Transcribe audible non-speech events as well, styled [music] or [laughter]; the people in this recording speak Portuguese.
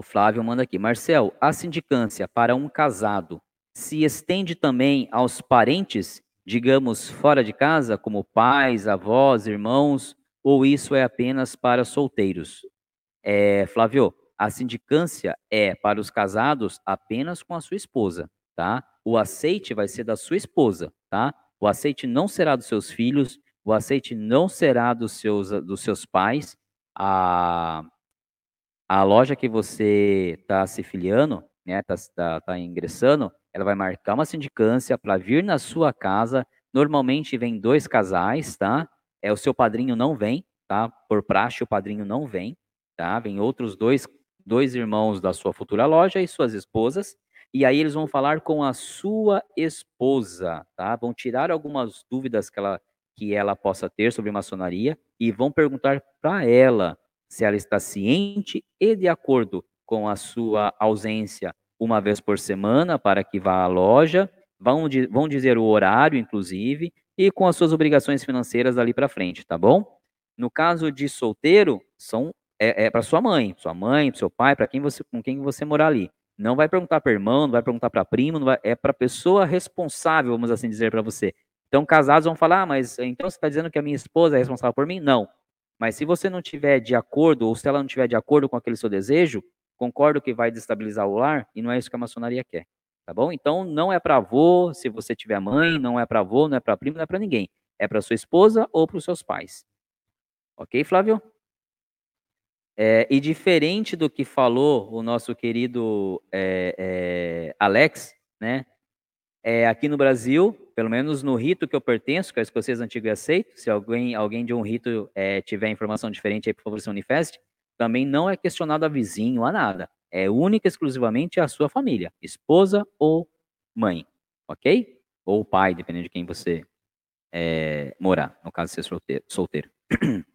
O Flávio manda aqui. Marcel, a sindicância para um casado se estende também aos parentes, digamos, fora de casa, como pais, avós, irmãos, ou isso é apenas para solteiros? É, Flávio, a sindicância é para os casados apenas com a sua esposa, tá? O aceite vai ser da sua esposa, tá? O aceite não será dos seus filhos, o aceite não será dos seus, dos seus pais. A, a loja que você está se filiando, né, está tá, tá ingressando, ela vai marcar uma sindicância para vir na sua casa. Normalmente vem dois casais, tá? É o seu padrinho não vem, tá? Por praxe o padrinho não vem, tá? Vem outros dois dois irmãos da sua futura loja e suas esposas. E aí eles vão falar com a sua esposa, tá? Vão tirar algumas dúvidas que ela que ela possa ter sobre maçonaria e vão perguntar para ela se ela está ciente e de acordo com a sua ausência uma vez por semana para que vá à loja, vão, vão dizer o horário, inclusive, e com as suas obrigações financeiras ali para frente, tá bom? No caso de solteiro, são é, é para sua mãe, sua mãe, seu pai, para quem você, com quem você morar ali. Não vai perguntar para irmão, não vai perguntar para primo, vai, é para pessoa responsável, vamos assim dizer para você. Então, casados vão falar, ah, mas então você está dizendo que a minha esposa é responsável por mim? Não. Mas se você não tiver de acordo, ou se ela não tiver de acordo com aquele seu desejo, concordo que vai destabilizar o lar e não é isso que a maçonaria quer, tá bom? Então não é para avô, se você tiver mãe, não é para avô, não é para primo, não é para ninguém. É para sua esposa ou para os seus pais. Ok, Flávio? É, e diferente do que falou o nosso querido é, é, Alex, né? É, aqui no Brasil, pelo menos no rito que eu pertenço, que é o escocês antigo e aceito, se alguém, alguém de um rito é, tiver informação diferente, aí, por favor, se manifeste também não é questionado a vizinho, a nada. É única e exclusivamente a sua família, esposa ou mãe, ok? Ou pai, dependendo de quem você é, morar, no caso ser solteiro. [clears throat]